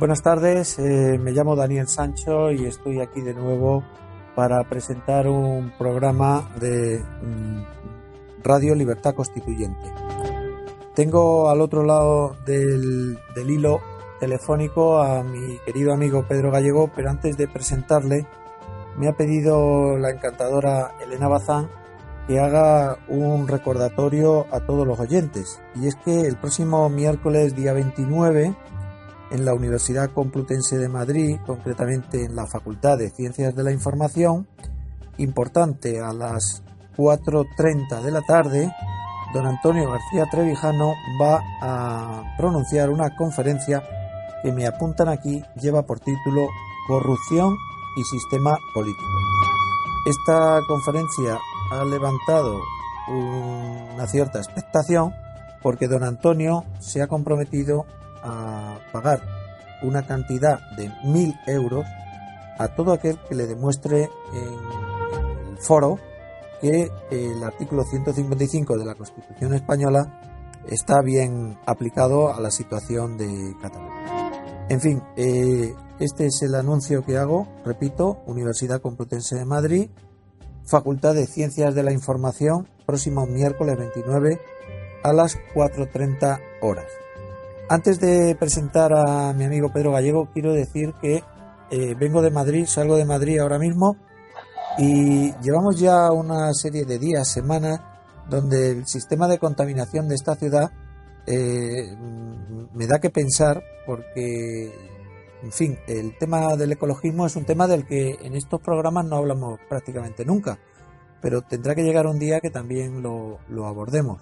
Buenas tardes, eh, me llamo Daniel Sancho y estoy aquí de nuevo para presentar un programa de mm, Radio Libertad Constituyente. Tengo al otro lado del, del hilo telefónico a mi querido amigo Pedro Gallego, pero antes de presentarle me ha pedido la encantadora Elena Bazán que haga un recordatorio a todos los oyentes. Y es que el próximo miércoles día 29 en la Universidad Complutense de Madrid, concretamente en la Facultad de Ciencias de la Información, importante a las 4.30 de la tarde, don Antonio García Trevijano va a pronunciar una conferencia que me apuntan aquí lleva por título Corrupción y Sistema Político. Esta conferencia ha levantado una cierta expectación porque don Antonio se ha comprometido a pagar una cantidad de mil euros a todo aquel que le demuestre en el foro que el artículo 155 de la Constitución española está bien aplicado a la situación de Cataluña. En fin, eh, este es el anuncio que hago, repito, Universidad Complutense de Madrid, Facultad de Ciencias de la Información, próximo miércoles 29 a las 4.30 horas. Antes de presentar a mi amigo Pedro Gallego, quiero decir que eh, vengo de Madrid, salgo de Madrid ahora mismo y llevamos ya una serie de días, semanas, donde el sistema de contaminación de esta ciudad eh, me da que pensar porque, en fin, el tema del ecologismo es un tema del que en estos programas no hablamos prácticamente nunca, pero tendrá que llegar un día que también lo, abordemos.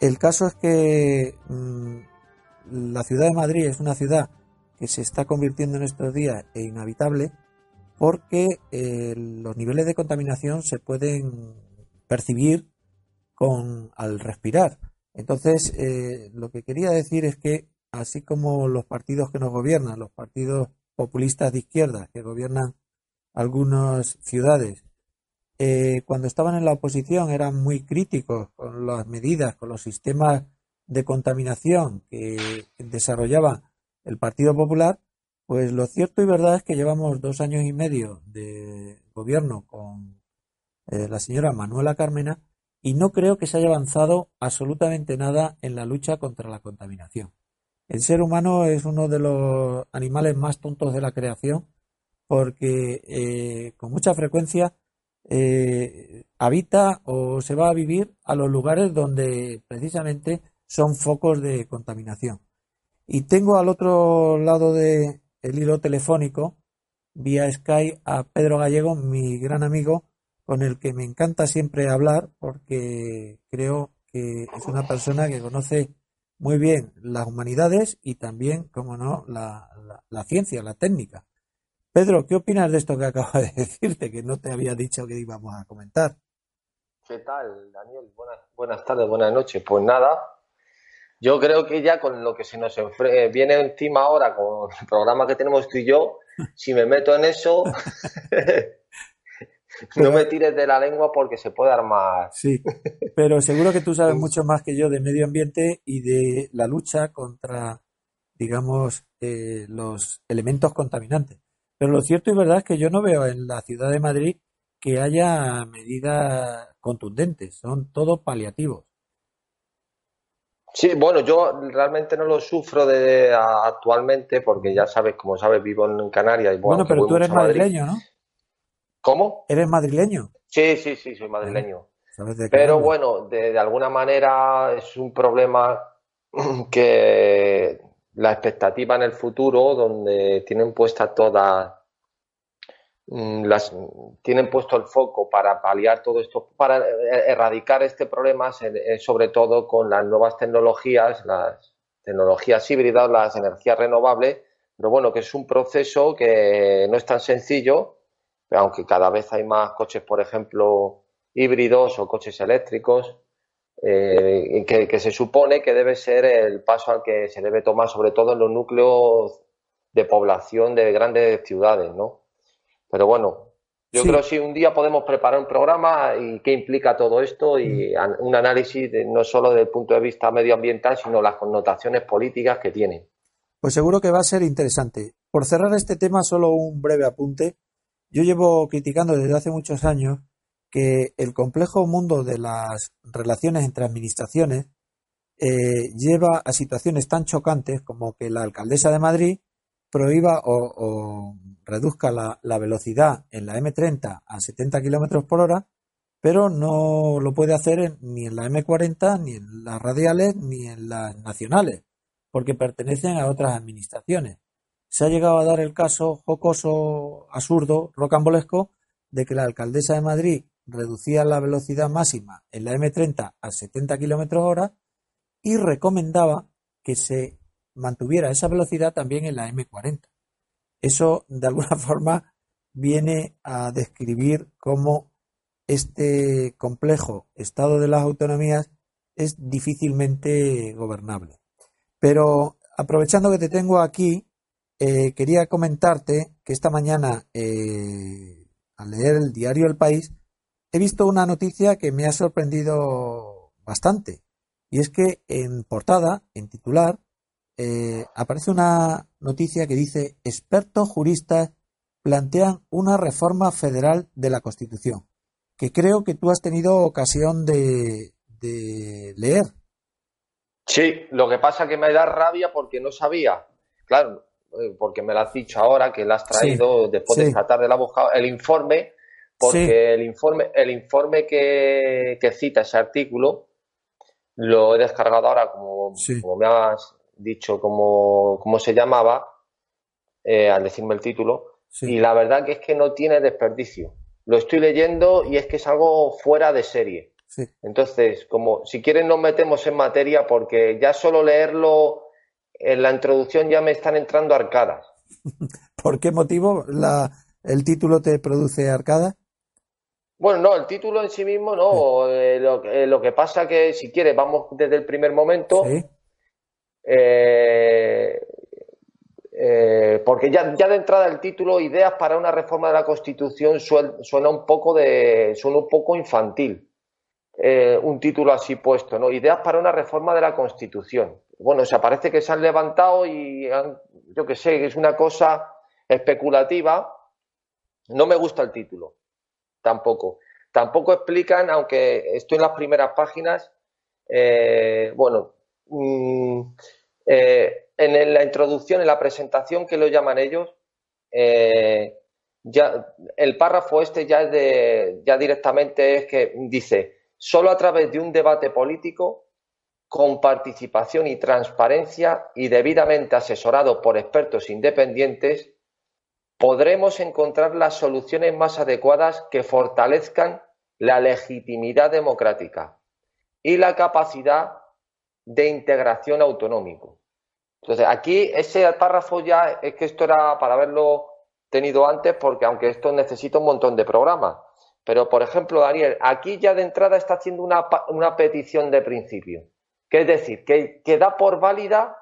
El caso es que mm, la ciudad de Madrid es una ciudad que se está convirtiendo en estos días en inhabitable porque eh, los niveles de contaminación se pueden percibir con al respirar. Entonces, eh, lo que quería decir es que así como los partidos que nos gobiernan, los partidos populistas de izquierda que gobiernan algunas ciudades, eh, cuando estaban en la oposición eran muy críticos con las medidas, con los sistemas de contaminación que desarrollaba el Partido Popular, pues lo cierto y verdad es que llevamos dos años y medio de gobierno con eh, la señora Manuela Carmena y no creo que se haya avanzado absolutamente nada en la lucha contra la contaminación. El ser humano es uno de los animales más tontos de la creación porque eh, con mucha frecuencia eh, habita o se va a vivir a los lugares donde precisamente son focos de contaminación. Y tengo al otro lado del hilo telefónico, vía Sky, a Pedro Gallego, mi gran amigo, con el que me encanta siempre hablar porque creo que es una persona que conoce muy bien las humanidades y también, como no, la, la, ciencia, la técnica. Pedro, ¿qué opinas de esto que acabo de decirte, que no te había dicho que íbamos a comentar? ¿Qué tal, Daniel? Buenas, buenas tardes, buenas noches. Pues nada, yo creo que ya con lo que se nos viene encima ahora, con el programa que tenemos tú y yo, si me meto en eso, no me tires de la lengua porque se puede armar. Sí, pero seguro que tú sabes mucho más que yo de medio ambiente y de la lucha contra, digamos, eh, los elementos contaminantes. Pero lo cierto y verdad es que yo no veo en la ciudad de Madrid que haya medidas contundentes, son todos paliativos. Sí, bueno, yo realmente no lo sufro de actualmente porque ya sabes, como sabes, vivo en Canarias. Y, bueno, pero tú eres madrileño, ¿no? ¿Cómo? ¿Eres madrileño? Sí, sí, sí, soy madrileño. Pero bueno, de, alguna manera es un problema que la expectativa en el futuro, donde tienen puesta todas mm, las tienen puesto el foco para paliar todo esto, para eh, erradicar este problema, sobre todo con las nuevas tecnologías, las tecnologías híbridas, las energías renovables, pero bueno, que es un proceso que no es tan sencillo, aunque cada vez hay más coches, por ejemplo, híbridos o coches eléctricos, eh, que, se supone que debe ser el paso al que se debe tomar, sobre todo en los núcleos de población de grandes ciudades, ¿no? Pero bueno, yo creo que si un día podemos preparar un programa y qué implica todo esto y mm. un análisis no solo desde el punto de vista medioambiental, sino las connotaciones políticas que tiene. Pues seguro que va a ser interesante. Por cerrar este tema, solo un breve apunte. Yo llevo criticando desde hace muchos años que el complejo mundo de las relaciones entre administraciones eh, lleva a situaciones tan chocantes como que la alcaldesa de Madrid prohíba o, reduzca la, velocidad en la M30 a 70 kilómetros por hora, pero no lo puede hacer ni en la M40, ni en las radiales, ni en las nacionales, porque pertenecen a otras administraciones. Se ha llegado a dar el caso jocoso, absurdo, rocambolesco, de que la alcaldesa de Madrid reducía la velocidad máxima en la M30 a 70 km hora y recomendaba que se mantuviera esa velocidad también en la M40. Eso, de alguna forma, viene a describir cómo este complejo estado de las autonomías es difícilmente gobernable. Pero aprovechando que te tengo aquí, eh, quería comentarte que esta mañana, eh, al leer el diario El País, he visto una noticia que me ha sorprendido bastante. Y es que en portada, en titular, eh, aparece una noticia que dice expertos juristas plantean una reforma federal de la Constitución, que creo que tú has tenido ocasión de, leer. Sí, lo que pasa es que me da rabia porque no sabía. Claro, eh, porque me lo has dicho ahora, que la has traído después de esta tarde, la buscado. El informe porque el informe, el informe que, cita ese artículo lo he descargado ahora, como, como me has dicho cómo, se llamaba, eh, al decirme el título, y la verdad que es que no tiene desperdicio. Lo estoy leyendo y es que es algo fuera de serie. Entonces, como si quieren nos metemos en materia porque ya solo leerlo en la introducción ya me están entrando arcadas. ¿Por qué motivo la, el título te produce arcadas? Bueno, no, el título en sí mismo no. Eh, eh, lo, que pasa que, si quieres, vamos desde el primer momento. Eh, porque ya, de entrada el título, Ideas para una reforma de la Constitución, suena un poco de. suena un poco infantil. un título así puesto, ¿no? Ideas para una reforma de la Constitución. Bueno, o sea, parece que se han levantado y han, yo que sé, es una cosa especulativa. No me gusta el título tampoco. Tampoco explican, aunque estoy en las primeras páginas, eh, bueno, mm, eh, en la introducción, en la presentación que lo llaman ellos, eh, ya el párrafo este ya es de, ya directamente es que dice solo a través de un debate político con participación y transparencia y debidamente asesorado por expertos independientes podremos encontrar las soluciones más adecuadas que fortalezcan la legitimidad democrática y la capacidad de integración autonómico. Entonces, aquí ese párrafo ya es que esto era para haberlo tenido antes, porque aunque esto necesita un montón de programas. Pero, por ejemplo, Daniel, aquí ya de entrada está haciendo una, petición de principio. Que es decir, que, da por válida,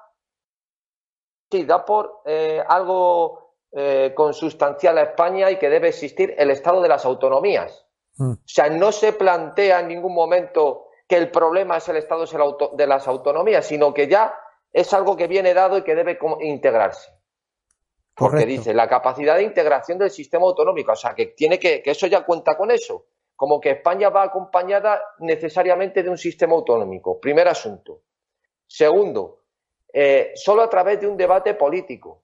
sí, da por eh, algo eh, consustancial a España y que debe existir el Estado de las autonomías. Mm. O sea, no se plantea en ningún momento que el problema es el Estado de las autonomías, sino que ya es algo que viene dado y que debe integrarse. Porque dice la capacidad de integración del sistema autonómico, o sea, que tiene que, que eso ya cuenta con eso, como que España va acompañada necesariamente de un sistema autonómico. Primer asunto. Segundo, eh, solo a través de un debate político.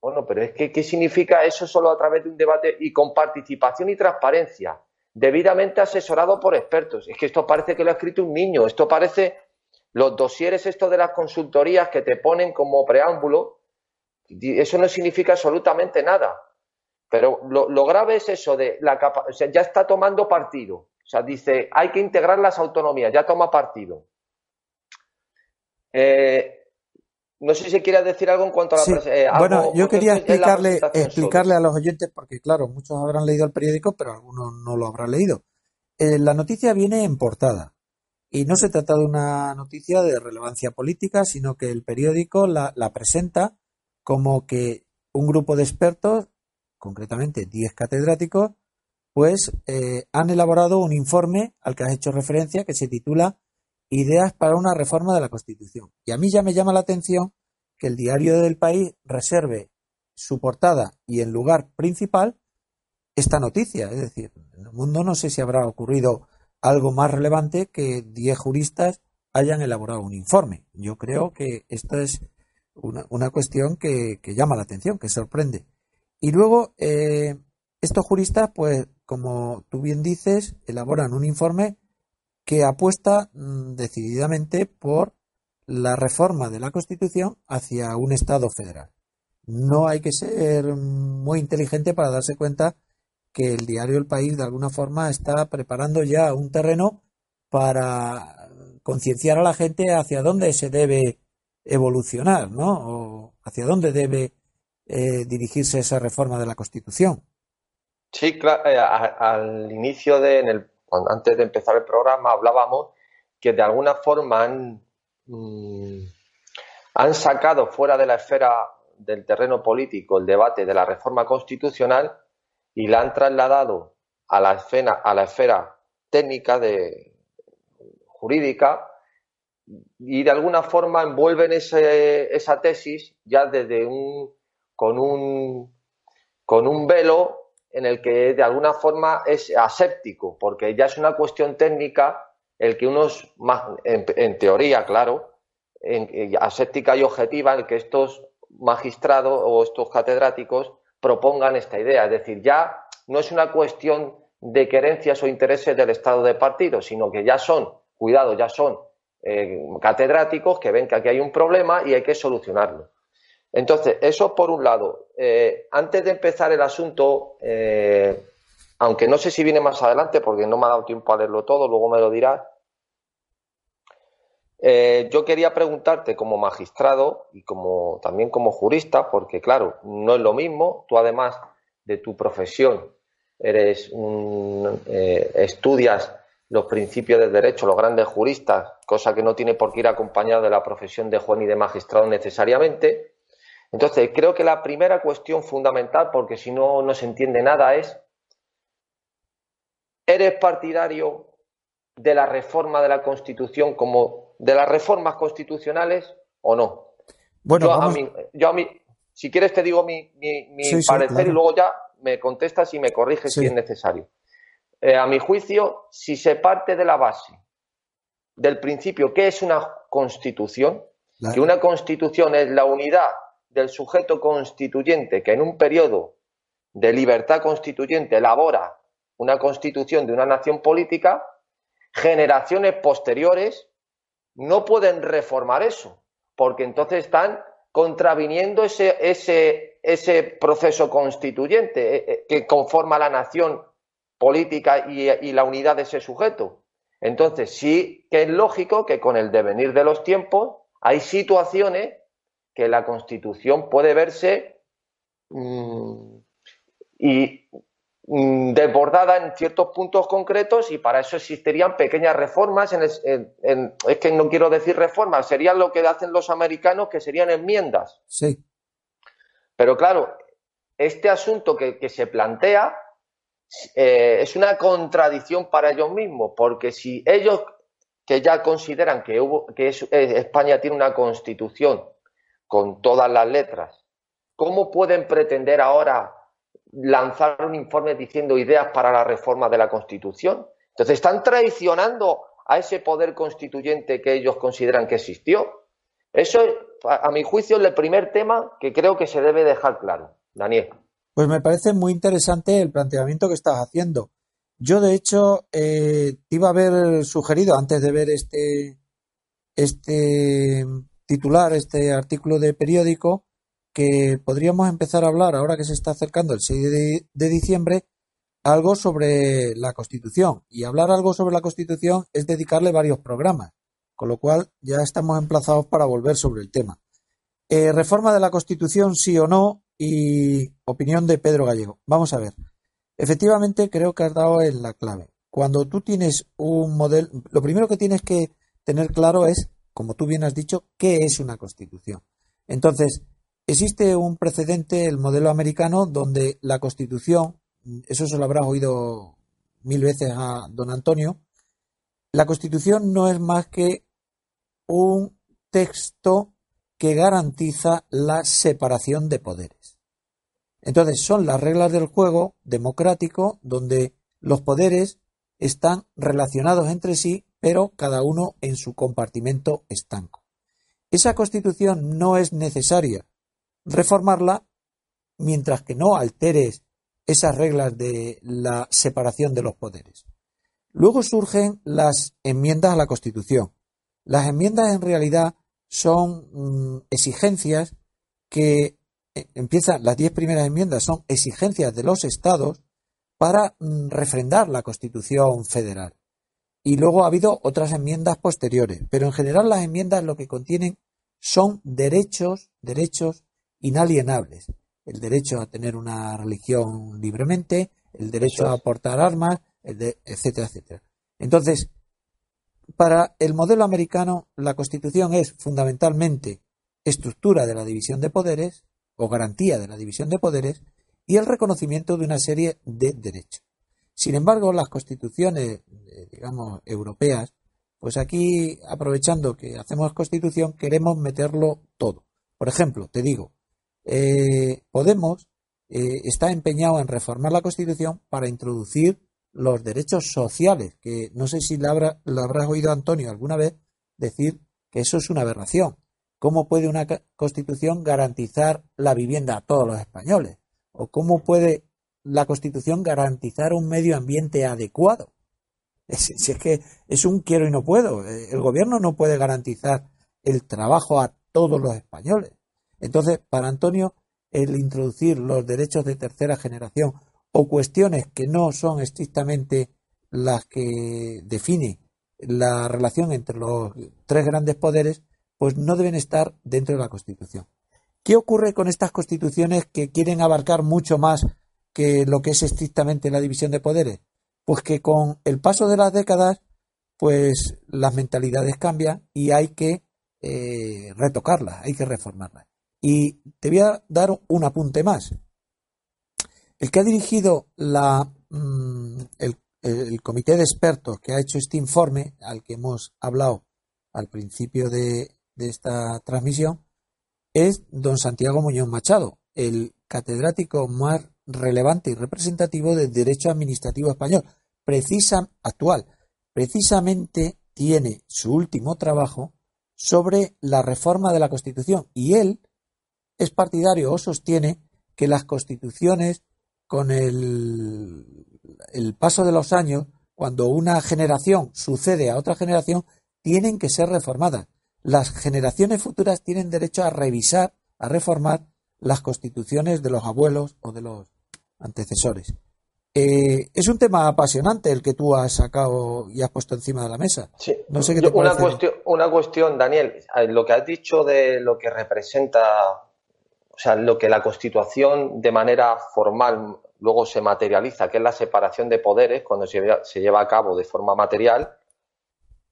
Bueno, pero es que, ¿qué significa eso solo a través de un debate y con participación y transparencia? Debidamente asesorado por expertos. Es que esto parece que lo ha escrito un niño. Esto parece los dosieres estos de las consultorías que te ponen como preámbulo. Eso no significa absolutamente nada. Pero lo, grave es eso de la sea, ya está tomando partido. O sea, dice, hay que integrar las autonomías, ya toma partido. Eh, no sé si quieres decir algo en cuanto a la eh, Bueno, yo quería explicarle, explicarle a los oyentes, porque claro, muchos habrán leído el periódico, pero algunos no lo habrán leído. Eh, la noticia viene en portada. Y no se trata de una noticia de relevancia política, sino que el periódico la, presenta como que un grupo de expertos, concretamente 10 catedráticos, pues eh, han elaborado un informe al que has hecho referencia que se titula ideas para una reforma de la Constitución. Y a mí ya me llama la atención que el diario del país reserve su portada y en lugar principal esta noticia. Es decir, en el mundo no sé si habrá ocurrido algo más relevante que 10 juristas hayan elaborado un informe. Yo creo que esto es una, cuestión que, llama la atención, que sorprende. Y luego, eh, estos juristas, pues, como tú bien dices, elaboran un informe que apuesta mm, decididamente por la reforma de la Constitución hacia un Estado federal. No hay que ser muy inteligente para darse cuenta que el diario El País de alguna forma está preparando ya un terreno para concienciar a la gente hacia dónde se debe evolucionar, ¿no? O hacia dónde debe eh, dirigirse esa reforma de la Constitución. Sí, eh, al inicio de, en el antes de empezar el programa hablábamos que de alguna forma han, mm, han sacado fuera de la esfera del terreno político el debate de la reforma constitucional y la han trasladado a la esfera, a la esfera técnica de, jurídica y de alguna forma envuelven ese, esa tesis ya desde un con un con un velo en el que de alguna forma es aséptico, porque ya es una cuestión técnica el que unos, en, teoría, claro, en, aséptica y objetiva, el que estos magistrados o estos catedráticos propongan esta idea. Es decir, ya no es una cuestión de querencias o intereses del Estado de partido, sino que ya son, cuidado, ya son eh, catedráticos que ven que aquí hay un problema y hay que solucionarlo. Entonces, eso por un lado. Eh, antes de empezar el asunto, eh, aunque no sé si viene más adelante porque no me ha dado tiempo a leerlo todo, luego me lo dirás. Eh, yo quería preguntarte como magistrado y como también como jurista, porque claro, no es lo mismo. Tú además de tu profesión eres un, estudias los principios del derecho, los grandes juristas, cosa que no tiene por qué ir acompañado de la profesión de juez y de magistrado necesariamente. Entonces, creo que la primera cuestión fundamental, porque si no, no se entiende nada, es, ¿eres partidario de la reforma de la Constitución como de las reformas constitucionales o no? Bueno, yo, a mí, si quieres te digo mi, parecer y luego ya me contestas y me corriges si es necesario. Eh, a mi juicio, si se parte de la base del principio que es una constitución, que una constitución es la unidad del sujeto constituyente que en un periodo de libertad constituyente elabora una constitución de una nación política, generaciones posteriores no pueden reformar eso, porque entonces están contraviniendo ese, ese, ese proceso constituyente eh, eh, que conforma la nación política y, y la unidad de ese sujeto. Entonces sí que es lógico que con el devenir de los tiempos hay situaciones que la Constitución puede verse mm, y mm, desbordada en ciertos puntos concretos y para eso existirían pequeñas reformas. En es que no quiero decir reformas, serían lo que hacen los americanos, que serían enmiendas. Sí. Pero claro, este asunto que, se plantea eh, es una contradicción para ellos mismos, porque si ellos que ya consideran que, hubo, que eh, España tiene una constitución con todas las letras, ¿cómo pueden pretender ahora lanzar un informe diciendo ideas para la reforma de la Constitución? Entonces están traicionando a ese poder constituyente que ellos consideran que existió. Eso, a mi juicio, es el primer tema que creo que se debe dejar claro. Daniel. Pues me parece muy interesante el planteamiento que estás haciendo. Yo, de hecho, eh, iba a haber sugerido antes de ver este, este titular, este artículo de periódico, que podríamos empezar a hablar, ahora que se está acercando el 6 de, diciembre, algo sobre la Constitución. Y hablar algo sobre la Constitución es dedicarle varios programas, con lo cual ya estamos emplazados para volver sobre el tema. Eh, reforma de la Constitución, sí o no, y opinión de Pedro Gallego. Vamos a ver. Efectivamente, creo que has dado en la clave. Cuando tú tienes un modelo, lo primero que tienes que tener claro es, como tú bien has dicho, qué es una constitución. Entonces, existe un precedente, el modelo americano, donde la constitución, eso se lo habrás oído mil veces a don Antonio, la constitución no es más que un texto que garantiza la separación de poderes. Entonces son las reglas del juego democrático donde los poderes están relacionados entre sí, pero cada uno en su compartimento estanco. Esa constitución no es necesaria reformarla mientras que no alteres esas reglas de la separación de los poderes. Luego surgen las enmiendas a la Constitución. Las enmiendas en realidad son mm, exigencias que eh, empiezan, las diez primeras enmiendas son exigencias de los estados para mm, refrendar la Constitución federal. Y luego ha habido otras enmiendas posteriores, pero en general las enmiendas lo que contienen son derechos, derechos inalienables. El derecho a tener una religión libremente, el derecho a portar armas, etcétera, etcétera. Entonces, para el modelo americano, la Constitución es fundamentalmente estructura de la división de poderes o garantía de la división de poderes y el reconocimiento de una serie de derechos. Sin embargo, las constituciones, eh, digamos, europeas, pues aquí, aprovechando que hacemos constitución, queremos meterlo todo. Por ejemplo, te digo, eh, Podemos eh, está empeñado en reformar la constitución para introducir los derechos sociales, que no sé si lo, habrás oído Antonio alguna vez decir que eso es una aberración. ¿Cómo puede una constitución garantizar la vivienda a todos los españoles? ¿O cómo puede la constitución garantizar un medio ambiente adecuado? Si es, que es un quiero y no puedo. Eh, el gobierno no puede garantizar el trabajo a todos los españoles. Entonces, para Antonio, el introducir los derechos de tercera generación o cuestiones que no son estrictamente las que define la relación entre los tres grandes poderes, pues no deben estar dentro de la Constitución. ¿Qué ocurre con estas constituciones que quieren abarcar mucho más que lo que es estrictamente la división de poderes? Pues que con el paso de las décadas, pues las mentalidades cambian y hay que eh, retocarlas, hay que reformarlas. Y te voy a dar un apunte más. El que ha dirigido la, mm, el, comité de expertos que ha hecho este informe, al que hemos hablado al principio de, de esta transmisión, es don Santiago Muñoz Machado, el catedrático más relevante y representativo del derecho administrativo español, precisa, actual. Precisamente tiene su último trabajo sobre la reforma de la Constitución y él es partidario o sostiene que las constituciones con el, paso de los años, cuando una generación sucede a otra generación, tienen que ser reformadas. Las generaciones futuras tienen derecho a revisar, a reformar las constituciones de los abuelos o de los antecesores. Eh, es un tema apasionante el que tú has sacado y has puesto encima de la mesa. Sí. No sé qué te una, cuestión, una cuestión, Daniel, lo que has dicho de lo que representa o sea, lo que la Constitución de manera formal luego se materializa, que es la separación de poderes cuando se, lleva a cabo de forma material,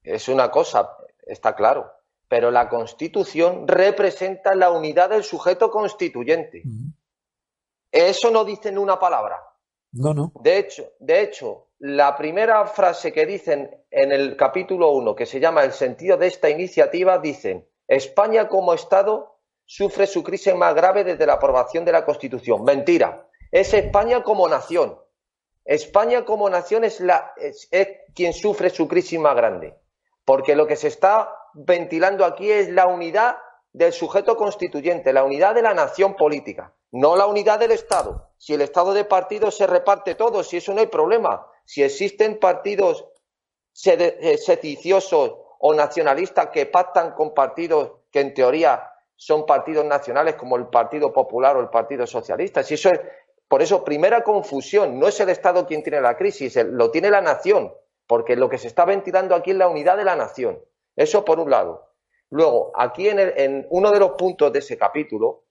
es una cosa, está claro. Pero la Constitución representa la unidad del sujeto constituyente. Eso no dice en una palabra. No, no. De hecho, de hecho, la primera frase que dicen en el capítulo 1, que se llama El sentido de esta iniciativa, dicen, España como Estado sufre su crisis más grave desde la aprobación de la Constitución. Mentira. Es España como nación. España como nación es, la, es, quien sufre su crisis más grande. Porque lo que se está ventilando aquí es la unidad del sujeto constituyente, la unidad de la nación política, no la unidad del Estado. Si el Estado de partidos se reparte todo, si eso no hay problema. Si existen partidos eh, sediciosos o nacionalistas que pactan con partidos que en teoría son partidos nacionales como el Partido Popular o el Partido Socialista. Si eso es, por eso, primera confusión, no es el Estado quien tiene la crisis, lo tiene la nación, porque lo que se está ventilando aquí es la unidad de la nación. Eso por un lado. Luego, aquí en, uno de los puntos de ese capítulo,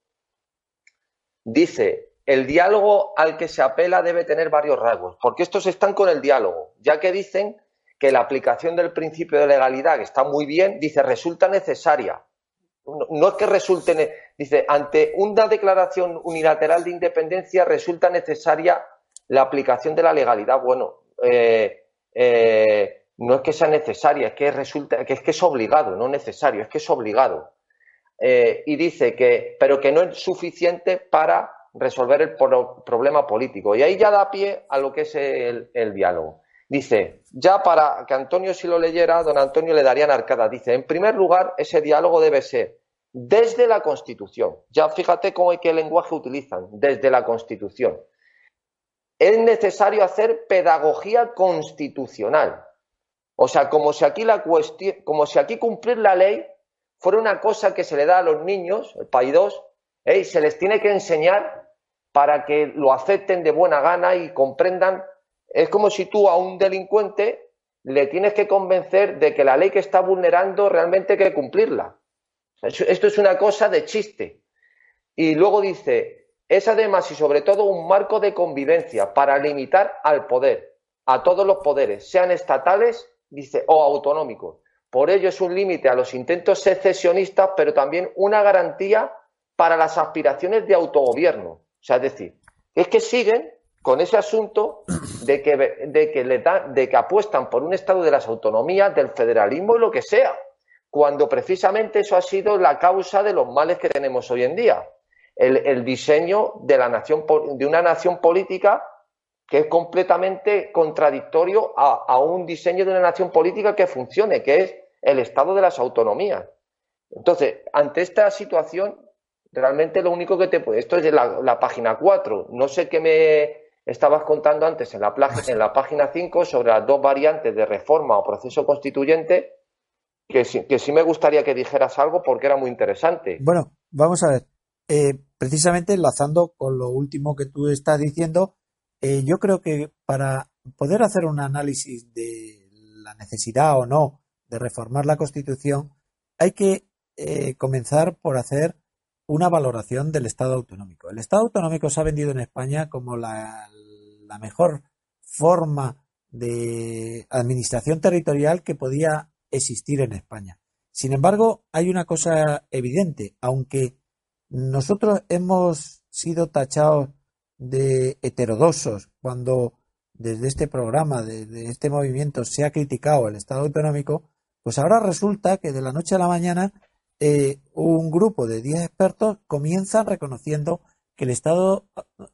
dice, el diálogo al que se apela debe tener varios rasgos, porque estos están con el diálogo, ya que dicen que la aplicación del principio de legalidad, que está muy bien, dice, resulta necesaria. No, es que resulte, dice, ante una declaración unilateral de independencia resulta necesaria la aplicación de la legalidad. Bueno, eh, eh, no es que sea necesaria, es que resulta que es que es obligado, no necesario, es que es obligado. Eh, y dice que, pero que no es suficiente para resolver el problema político. Y ahí ya da pie a lo que es el, diálogo. Dice, ya para que Antonio si lo leyera, don Antonio le daría arcada. Dice, en primer lugar, ese diálogo debe ser desde la Constitución. Ya fíjate cómo hay qué lenguaje utilizan, desde la Constitución. Es necesario hacer pedagogía constitucional. O sea, como si aquí la como si aquí cumplir la ley fuera una cosa que se le da a los niños, el 2, ¿eh? y se les tiene que enseñar para que lo acepten de buena gana y comprendan. Es como si tú a un delincuente le tienes que convencer de que la ley que está vulnerando realmente hay que cumplirla. Esto es una cosa de chiste. Y luego dice, es además y sobre todo un marco de convivencia para limitar al poder, a todos los poderes, sean estatales dice, o autonómicos. Por ello es un límite a los intentos secesionistas, pero también una garantía para las aspiraciones de autogobierno. O sea, es decir, es que siguen con ese asunto de que, de que, de que apuestan por un Estado de las autonomías, del federalismo y lo que sea, cuando precisamente eso ha sido la causa de los males que tenemos hoy en día. El, el diseño de, la nación, de una nación política que es completamente contradictorio a, un diseño de una nación política que funcione, que es el Estado de las autonomías. Entonces, ante esta situación, realmente lo único que te puede. Esto es de la, página 4. No sé qué me estabas contando antes en la, en la página 5 sobre las dos variantes de reforma o proceso constituyente, que sí, que sí me gustaría que dijeras algo porque era muy interesante. Bueno, vamos a ver. Eh, precisamente enlazando con lo último que tú estás diciendo, eh, yo creo que para poder hacer un análisis de la necesidad o no de reformar la Constitución, hay que eh, comenzar por hacer una valoración del Estado autonómico. El Estado autonómico se ha vendido en España como la, la mejor forma de administración territorial que podía existir en España. Sin embargo, hay una cosa evidente, aunque nosotros hemos sido tachados de heterodoxos cuando desde este programa, desde este movimiento se ha criticado el Estado autonómico, pues ahora resulta que de la noche a la mañana eh, un grupo de 10 expertos comienzan reconociendo que el Estado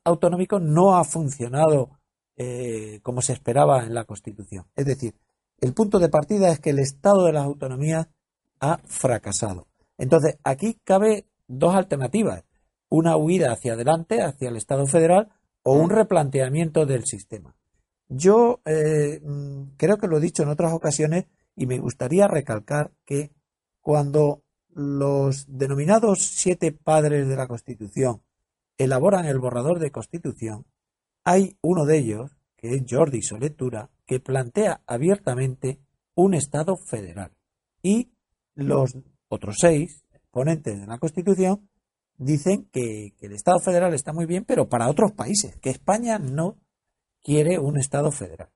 autonómico no ha funcionado eh, como se esperaba en la Constitución. Es decir, el punto de partida es que el Estado de las autonomías ha fracasado. Entonces, aquí cabe dos alternativas una huida hacia adelante, hacia el Estado federal, o un replanteamiento del sistema. Yo eh, mm, creo que lo he dicho en otras ocasiones y me gustaría recalcar que cuando los denominados siete padres de la Constitución elaboran el borrador de Constitución, hay uno de ellos, que es Jordi Soletura, que plantea abiertamente un Estado federal. Y los otros seis ponentes de la Constitución dicen que, el Estado federal está muy bien, pero para otros países, que España no quiere un Estado federal.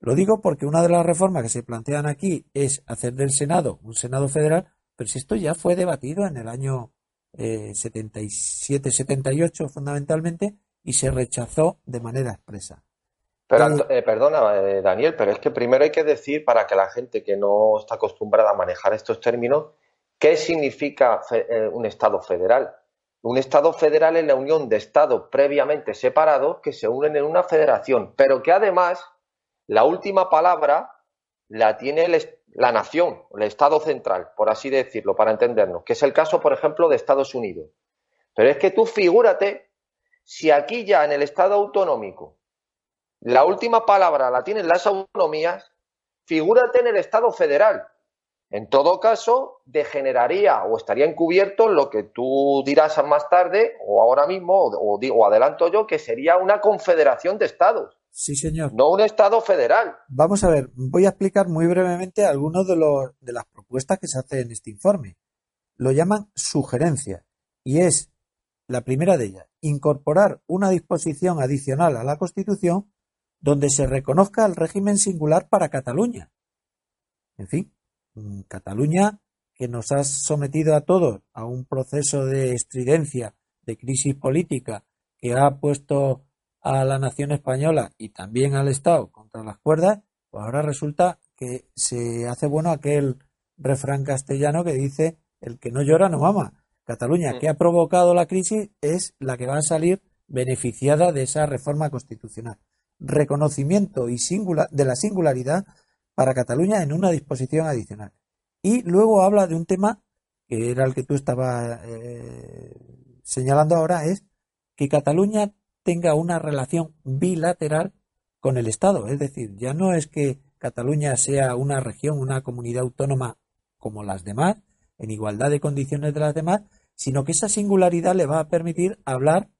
Lo digo porque una de las reformas que se plantean aquí es hacer del Senado un Senado federal, pero si esto ya fue debatido en el año 77-78 eh, fundamentalmente y se rechazó de manera expresa. Pero, eh, perdona, eh, Daniel, pero es que primero hay que decir para que la gente que no está acostumbrada a manejar estos términos, ¿qué significa un Estado federal? Un Estado federal es la unión de Estados previamente separados que se unen en una federación, pero que además la última palabra la tiene la nación, el Estado central, por así decirlo, para entendernos, que es el caso, por ejemplo, de Estados Unidos. Pero es que tú figúrate si aquí ya en el Estado autonómico la última palabra la tienen las autonomías, figúrate en el Estado federal. En todo caso, degeneraría o estaría encubierto lo que tú dirás más tarde o ahora mismo, o, o adelanto yo, que sería una confederación de estados. Sí, señor. No un Estado federal. Vamos a ver, voy a explicar muy brevemente algunas de, los, de las propuestas que se hacen en este informe. Lo llaman sugerencias y es la primera de ellas, incorporar una disposición adicional a la Constitución donde se reconozca el régimen singular para Cataluña. En fin, Cataluña, que nos ha sometido a todos a un proceso de estridencia, de crisis política, que ha puesto a la nación española y también al Estado contra las cuerdas, pues ahora resulta que se hace bueno aquel refrán castellano que dice el que no llora no mama. Cataluña, que ha provocado la crisis, es la que va a salir beneficiada de esa reforma constitucional. Reconocimiento y singular, de la singularidad para Cataluña en una disposición adicional. Y luego habla de un tema que era el que tú estabas eh, señalando ahora, es que Cataluña tenga una relación bilateral con el Estado. Es decir, ya no es que Cataluña sea una región, una comunidad autónoma como las demás, en igualdad de condiciones de las demás, sino que esa singularidad le va a permitir hablar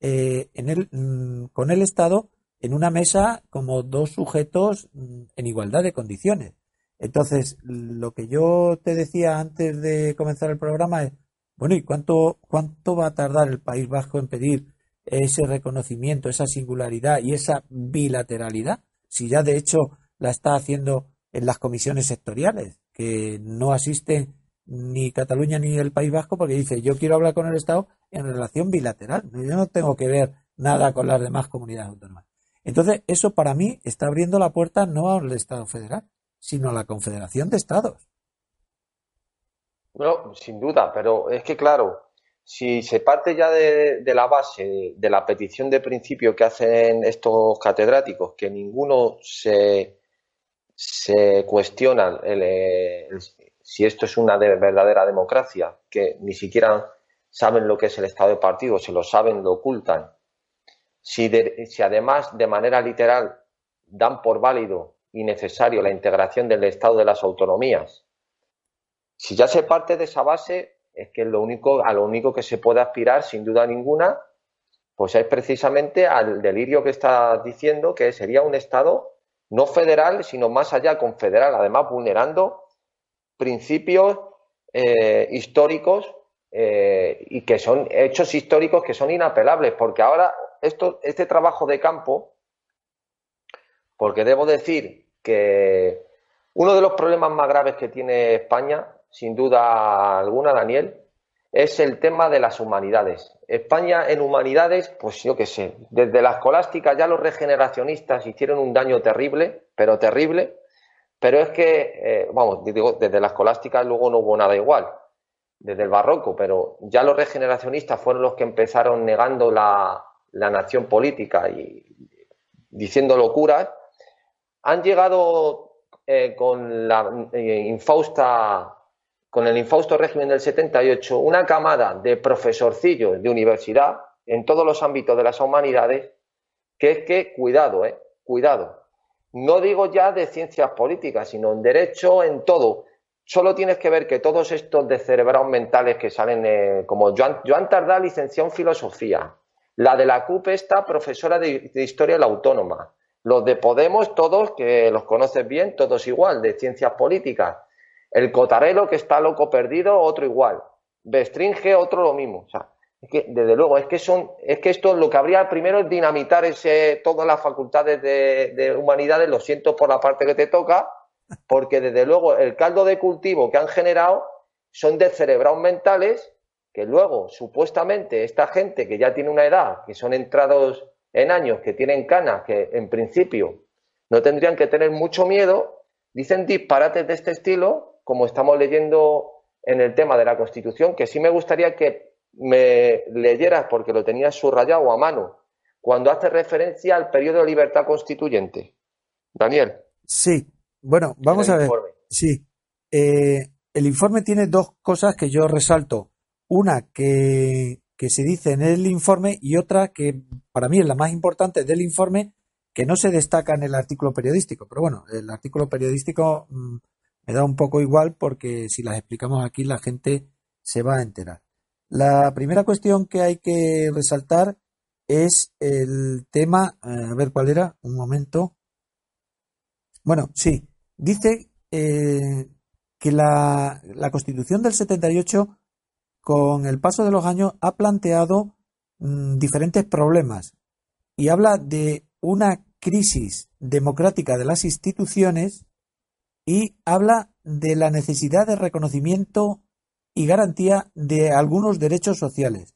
eh, en el, mm, con el Estado en una mesa como dos sujetos mm, en igualdad de condiciones. Entonces, lo que yo te decía antes de comenzar el programa es, bueno, ¿y cuánto, cuánto va a tardar el País Vasco en pedir ese reconocimiento, esa singularidad y esa bilateralidad? Si ya de hecho la está haciendo en las comisiones sectoriales, que no asisten ni Cataluña ni el País Vasco porque dice, yo quiero hablar con el Estado en relación bilateral, yo no tengo que ver nada con las demás comunidades autónomas. Entonces, eso para mí está abriendo la puerta no al Estado federal, sino a la Confederación de Estados. No, sin duda, pero es que claro, si se parte ya de, la base de, la petición de principio que hacen estos catedráticos, que ninguno se, se cuestiona si esto es una verdadera democracia, que ni siquiera saben lo que es el Estado de partido, se lo saben, lo ocultan, si, además de manera literal dan por válido y necesario la integración del Estado de las autonomías, si ya se parte de esa base, es que lo único, a lo único que se puede aspirar, sin duda ninguna, pues es precisamente al delirio que está diciendo, que sería un Estado no federal, sino más allá confederal, además vulnerando principios eh, históricos eh, y que son hechos históricos que son inapelables, porque ahora este trabajo de campo, porque debo decir que uno de los problemas más graves que tiene España, sin duda alguna, Daniel, es el tema de las humanidades. España en humanidades, pues yo qué sé, desde la escolástica ya los regeneracionistas hicieron un daño terrible, pero terrible, pero es que, eh, vamos, digo, desde la escolástica luego no hubo nada igual, desde el barroco, pero ya los regeneracionistas fueron los que empezaron negando la, la nación política y diciendo locuras, han llegado eh, con la eh, infausta con el infausto régimen del 78 una camada de profesorcillos de universidad en todos los ámbitos de las humanidades que es que cuidado, eh, cuidado. No digo ya de ciencias políticas, sino en derecho, en todo. Solo tienes que ver que todos estos descerebrados mentales que salen, eh, como Joan, Joan Tardá, licenciado en filosofía, la de la CUP está profesora de, Historia de la Autónoma. Los de Podemos, todos, que los conoces bien, todos igual, de ciencias políticas. El Cotarelo, que está loco perdido, otro igual. Bestringe, otro lo mismo. O sea, es que, desde luego, es que son, es que esto lo que habría primero es dinamitar ese, todas las facultades de, de humanidades, lo siento por la parte que te toca, porque desde luego el caldo de cultivo que han generado son de cerebrados mentales que luego supuestamente esta gente que ya tiene una edad, que son entrados en años, que tienen canas, que en principio no tendrían que tener mucho miedo, dicen disparates de este estilo, como estamos leyendo en el tema de la Constitución, que sí me gustaría que me leyeras porque lo tenía subrayado a mano, cuando hace referencia al periodo de libertad constituyente. Daniel. Sí, bueno, vamos a ver. Sí. Eh, el informe tiene dos cosas que yo resalto. Una que, que se dice en el informe y otra que para mí es la más importante del informe que no se destaca en el artículo periodístico. Pero bueno, el artículo periodístico mm, me da un poco igual porque si las explicamos aquí la gente se va a enterar. La primera cuestión que hay que resaltar es el tema, eh, a ver cuál era, un momento. Bueno, sí, dice eh, que la, la, Constitución del 78, con el paso de los años, ha planteado mm, diferentes problemas y habla de una crisis democrática de las instituciones y habla de la necesidad de reconocimiento y garantía de algunos derechos sociales.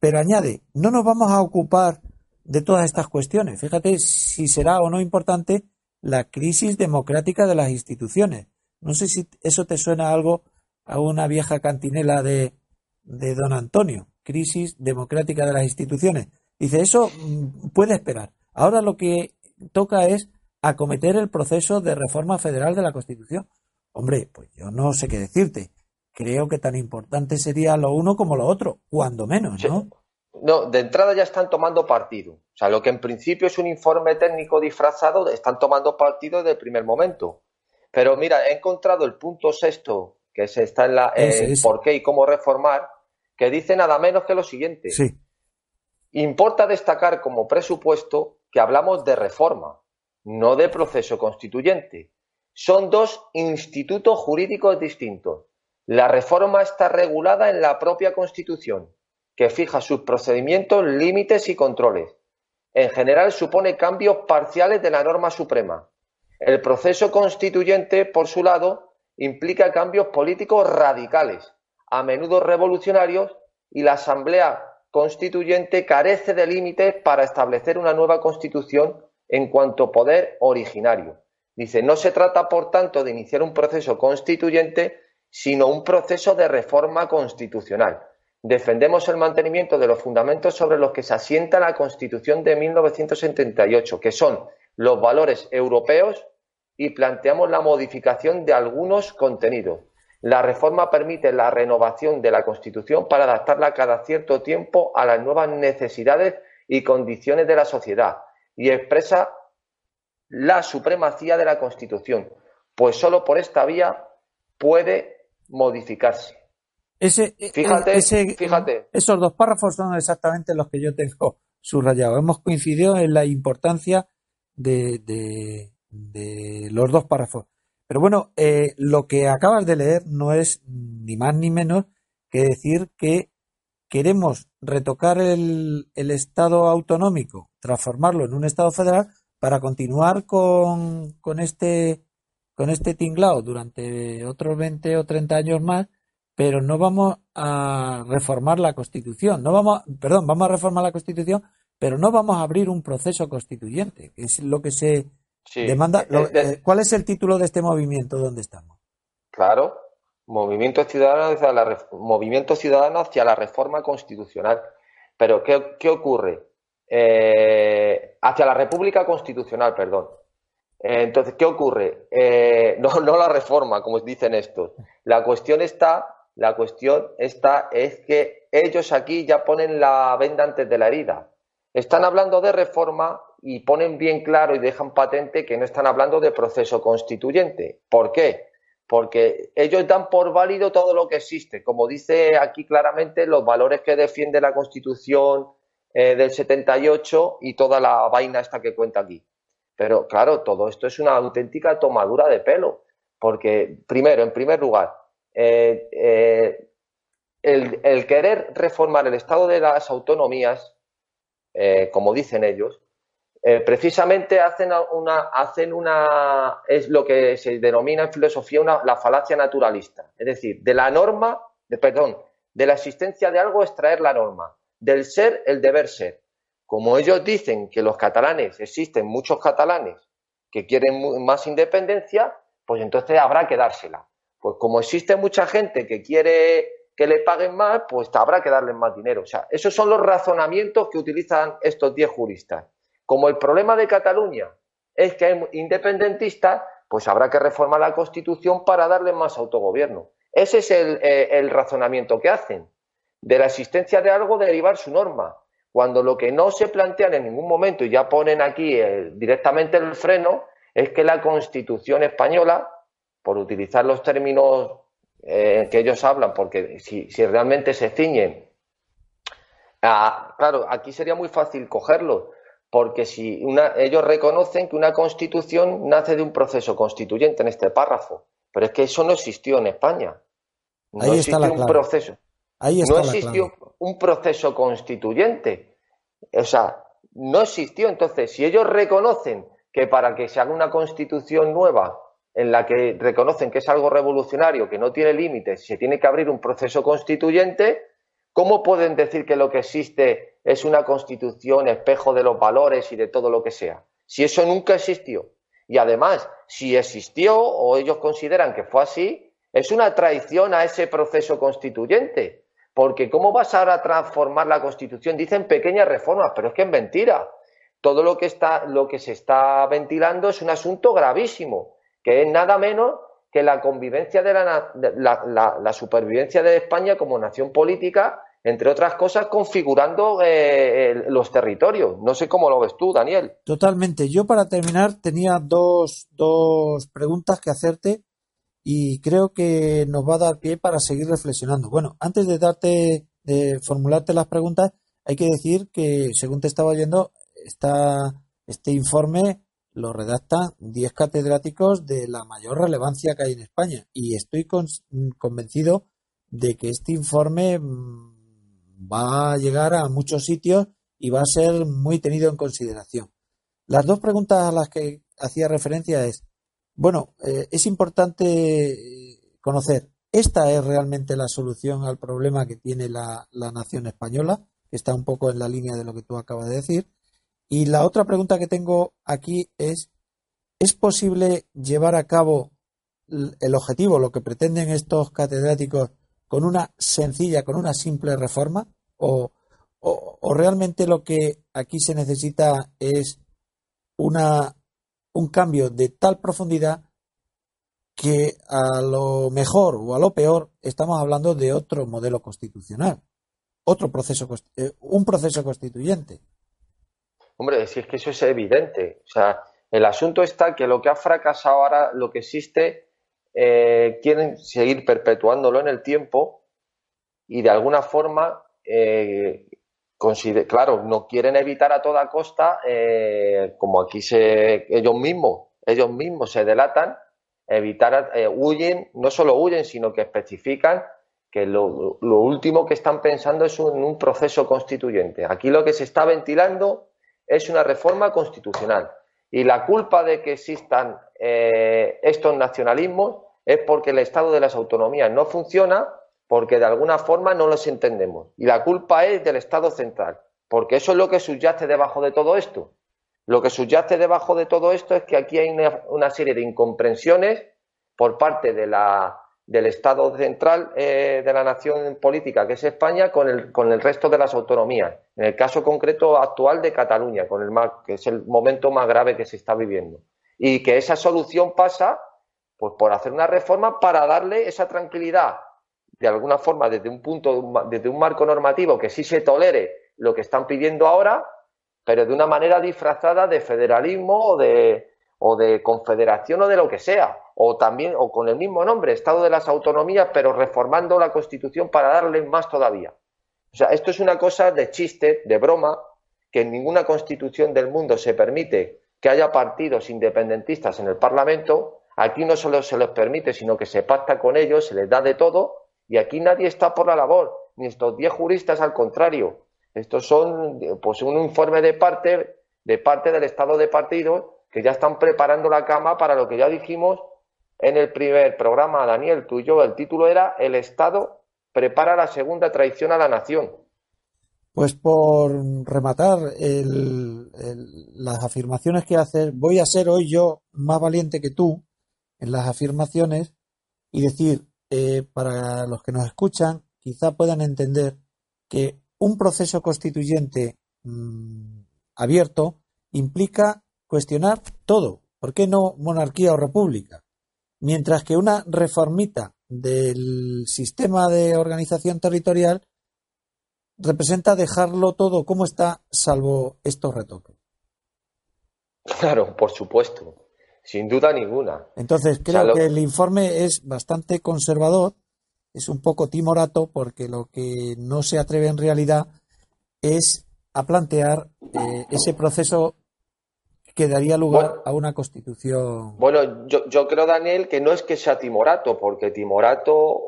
Pero añade, no nos vamos a ocupar de todas estas cuestiones. Fíjate si será o no importante la crisis democrática de las instituciones. No sé si eso te suena algo a una vieja cantinela de, de don Antonio. Crisis democrática de las instituciones. Dice, eso mm, puede esperar. Ahora lo que toca es acometer el proceso de reforma federal de la Constitución. Hombre, pues yo no sé qué decirte. Creo que tan importante sería lo uno como lo otro, cuando menos, ¿no? No, de entrada ya están tomando partido. O sea, lo que en principio es un informe técnico disfrazado, están tomando partido desde el primer momento. Pero mira, he encontrado el punto sexto, que está en la por qué y cómo reformar, que dice nada menos que lo siguiente. Sí. Importa destacar como presupuesto que hablamos de reforma, no de proceso constituyente. Son dos institutos jurídicos distintos. La reforma está regulada en la propia Constitución, que fija sus procedimientos, límites y controles. En general supone cambios parciales de la norma suprema. El proceso constituyente, por su lado, implica cambios políticos radicales, a menudo revolucionarios, y la Asamblea Constituyente carece de límites para establecer una nueva Constitución en cuanto poder originario. Dice, no se trata, por tanto, de iniciar un proceso constituyente, sino un proceso de reforma constitucional. Defendemos el mantenimiento de los fundamentos sobre los que se asienta la Constitución de 1978, que son los valores europeos y planteamos la modificación de algunos contenidos. La reforma permite la renovación de la Constitución para adaptarla cada cierto tiempo a las nuevas necesidades y condiciones de la sociedad y expresa la supremacía de la Constitución, pues solo por esta vía puede modificarse. Ese, e, fíjate, fíjate. Esos dos párrafos son exactamente los que yo tengo subrayados. Hemos coincidido en la importancia de, de, los dos párrafos. Pero bueno, eh, lo que acabas de leer no es ni más ni menos que decir que queremos retocar el, Estado autonómico, transformarlo en un Estado federal para continuar con, con este con este tinglao durante otros 20 o 30 años más, pero no vamos a reformar la Constitución, no vamos, perdón, vamos a reformar la Constitución, pero no vamos a abrir un proceso constituyente, es lo que se demanda. Eh, eh, ¿Cuál es el título de este movimiento? ¿Dónde estamos? Claro, Movimiento Ciudadano hacia la, Movimiento Ciudadano hacia la reforma constitucional. Pero, ¿qué, ocurre? Eh, hacia la República Constitucional, perdón. Eh, entonces, ¿qué ocurre? Eh, no, no la reforma, como dicen estos. La cuestión está, la cuestión está, es que ellos aquí ya ponen la venda antes de la herida. Están hablando de reforma y ponen bien claro y dejan patente que no están hablando de proceso constituyente. ¿Por qué? porque ellos dan por válido todo lo que existe. Como dice aquí claramente, los valores que defiende la Constitución eh, del 78 y toda la vaina esta que cuenta aquí. Pero claro, todo esto es una auténtica tomadura de pelo, porque primero, en primer lugar, eh, eh, el, querer reformar el estado de las autonomías, como dicen ellos, eh, precisamente hacen una, hacen una, es lo que se denomina en filosofía una, la falacia naturalista. Es decir, de la norma, de, perdón, de la existencia de algo extraer la norma, del ser el deber ser. Como ellos dicen que los catalanes, existen muchos catalanes que quieren más independencia, pues entonces habrá que dársela. Pues como existe mucha gente que quiere que le paguen más, pues habrá que darles más dinero. O sea, esos son los razonamientos que utilizan estos diez juristas. Como el problema de Cataluña es que hay independentistas, pues habrá que reformar la Constitución para darle más autogobierno. Ese es el, eh, razonamiento que hacen. De la existencia de algo derivar su norma. Cuando lo que no se plantean en ningún momento, y ya ponen aquí eh, directamente el freno, es que la Constitución española, por utilizar los términos eh, que ellos hablan, porque si, realmente se ciñen, claro, aquí sería muy fácil cogerlo, porque si ellos reconocen que una constitución nace de un proceso constituyente en este párrafo, pero es que eso no existió en España. No Ahí existió un proceso. no existió un proceso constituyente. O sea, no existió. Entonces, si ellos reconocen que para que se haga una constitución nueva en la que reconocen que es algo revolucionario, que no tiene límites, se tiene que abrir un proceso constituyente, ¿cómo pueden decir que lo que existe es una constitución espejo de los valores y de todo lo que sea. Si eso nunca existió. Y además, si existió o ellos consideran que fue así, es una traición a ese proceso constituyente. Porque ¿cómo vas ahora a transformar la constitución? Dicen pequeñas reformas, pero es que es mentira. Todo lo que, está, lo que se está ventilando es un asunto gravísimo, que es nada menos que la convivencia de la, la supervivencia de España como nación política entre otras cosas, configurando eh, los territorios. No sé cómo lo ves tú, Daniel. Totalmente. Yo para terminar tenía dos, dos preguntas que hacerte y creo que nos va a dar pie para seguir reflexionando. Bueno, antes de darte, de formularte las preguntas, hay que decir que, según te estaba oyendo, este informe lo redactan 10 catedráticos de la mayor relevancia que hay en España y estoy convencido de que este informe mm, va a llegar a muchos sitios y va a ser muy tenido en consideración. Las dos preguntas a las que hacía referencia es, bueno, eh, es importante eh, conocer, ¿esta es realmente la solución al problema que tiene la, la nación española? Que está un poco en la línea de lo que tú acabas de decir. Y la otra pregunta que tengo aquí es, ¿es posible llevar a cabo el objetivo, lo que pretenden estos catedráticos con una sencilla, con una simple reforma? ¿O, o, realmente lo que aquí se necesita es una, un cambio de tal profundidad que a lo mejor o a lo peor estamos hablando de otro modelo constitucional, otro proceso, eh, un proceso constituyente. Hombre, si es que eso es evidente. O sea, el asunto está que lo que ha fracasado ahora, lo que existe, eh, quieren seguir perpetuándolo en el tiempo y de alguna forma, eh, claro, no quieren evitar a toda costa, eh, como aquí se, ellos mismos, ellos mismos se delatan, evitar, eh, huyen, no solo huyen, sino que especifican que lo, último que están pensando es un proceso constituyente. Aquí lo que se está ventilando es una reforma constitucional. Y la culpa de que existan estos nacionalismos es porque el Estado de las autonomías no funciona porque de alguna forma no los entendemos. Y la culpa es del Estado central, porque eso es lo que subyace debajo de todo esto. Lo que subyace debajo de todo esto es que aquí hay una, serie de incomprensiones por parte de la, del Estado central eh, de la nación política, que es España, con el, con el resto de las autonomías. En el caso concreto actual de Cataluña, con el que es el momento más grave que se está viviendo. Y que esa solución pasa pues, por hacer una reforma para darle esa tranquilidad de alguna forma desde un punto, desde un marco normativo que sí se tolere lo que están pidiendo ahora, pero de una manera disfrazada de federalismo o de, o de confederación o de lo que sea, o también, o con el mismo nombre, Estado de las Autonomías, pero reformando la Constitución para darle más todavía. O sea, esto es una cosa de chiste, de broma, que en ninguna constitución del mundo se permite que haya partidos independentistas en el Parlamento. Aquí no solo se les permite, sino que se pacta con ellos, se les da de todo y aquí nadie está por la labor, ni estos diez juristas, al contrario. Estos son pues un informe de parte, de parte del Estado de partido que ya están preparando la cama para lo que ya dijimos en el primer programa, Daniel, tú y yo. El título era El Estado prepara la segunda traición a la nación. Pues por rematar las afirmaciones que haces, voy a ser hoy yo más valiente que tú en las afirmaciones y decir, eh, para los que nos escuchan, quizá puedan entender que un proceso constituyente mm, abierto implica cuestionar todo. ¿Por qué no monarquía o república? Mientras que una reformita del sistema de organización territorial representa dejarlo todo como está, salvo estos retoques. Claro, por supuesto, sin duda ninguna. Entonces, creo que el informe es bastante conservador, es un poco timorato, porque lo que no se atreve en realidad es a plantear eh, ese proceso que daría lugar a una constitución. Bueno, yo, yo creo, Daniel, que no es que sea timorato, porque timorato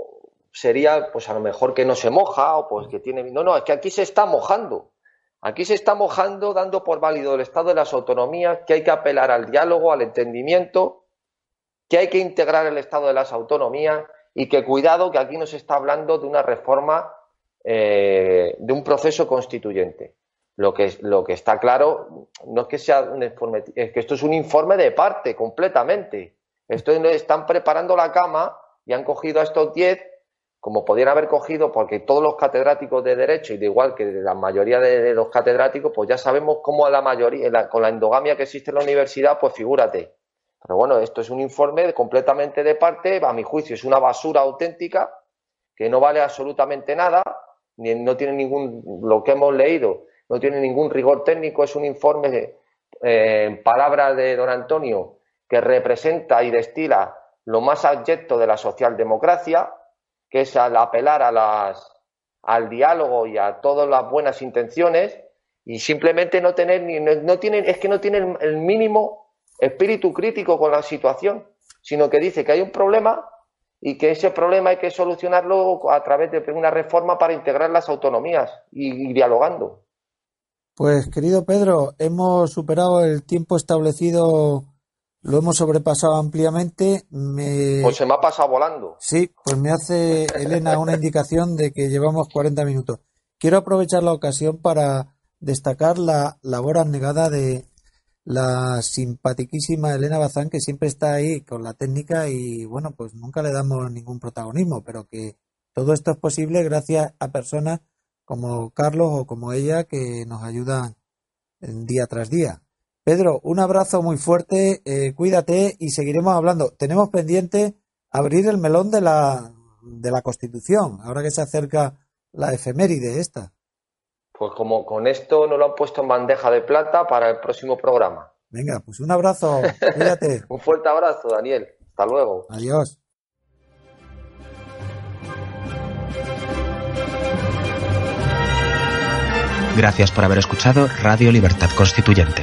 sería, pues a lo mejor que no se moja o pues que tiene. No, no, es que aquí se está mojando. Aquí se está mojando, dando por válido el Estado de las autonomías, que hay que apelar al diálogo, al entendimiento, que hay que integrar el Estado de las autonomías y que cuidado, que aquí no se está hablando de una reforma, eh, de un proceso constituyente. Lo que, lo que está claro no es que sea un informe, es que esto es un informe de parte completamente. Esto están preparando la cama y han cogido a estos 10 como podrían haber cogido, porque todos los catedráticos de Derecho, y de igual que la mayoría de, los catedráticos, pues ya sabemos cómo la mayoría, con la endogamia que existe en la universidad, pues figúrate. Pero bueno, esto es un informe completamente de parte, a mi juicio, es una basura auténtica, que no vale absolutamente nada, ni, no tiene ningún, lo que hemos leído, no tiene ningún rigor técnico, es un informe, eh, en palabras de don Antonio, que representa y destila lo más abyecto de la socialdemocracia, que es al apelar a las, al diálogo y a todas las buenas intenciones y simplemente no tener ni, no, tienen, es que no tienen el mínimo espíritu crítico con la situación, sino que dice que hay un problema y que ese problema hay que solucionarlo a través de una reforma para integrar las autonomías y, y dialogando. Pues querido Pedro, hemos superado el tiempo establecido lo hemos sobrepasado ampliamente. Me... Pues se me ha pasado volando. Sí, pues me hace Elena una indicación de que llevamos 40 minutos. Quiero aprovechar la ocasión para destacar la labor abnegada de la simpaticísima Elena Bazán, que siempre está ahí con la técnica y bueno, pues nunca le damos ningún protagonismo, pero que todo esto es posible gracias a personas como Carlos o como ella que nos ayudan día tras día. Pedro, un abrazo muy fuerte, eh, cuídate y seguiremos hablando. Tenemos pendiente abrir el melón de la, de la Constitución, ahora que se acerca la efeméride esta. Pues como con esto no lo han puesto en bandeja de plata para el próximo programa. Venga, pues un abrazo, cuídate. un fuerte abrazo, Daniel. Hasta luego. Adiós. Gracias por haber escuchado Radio Libertad Constituyente.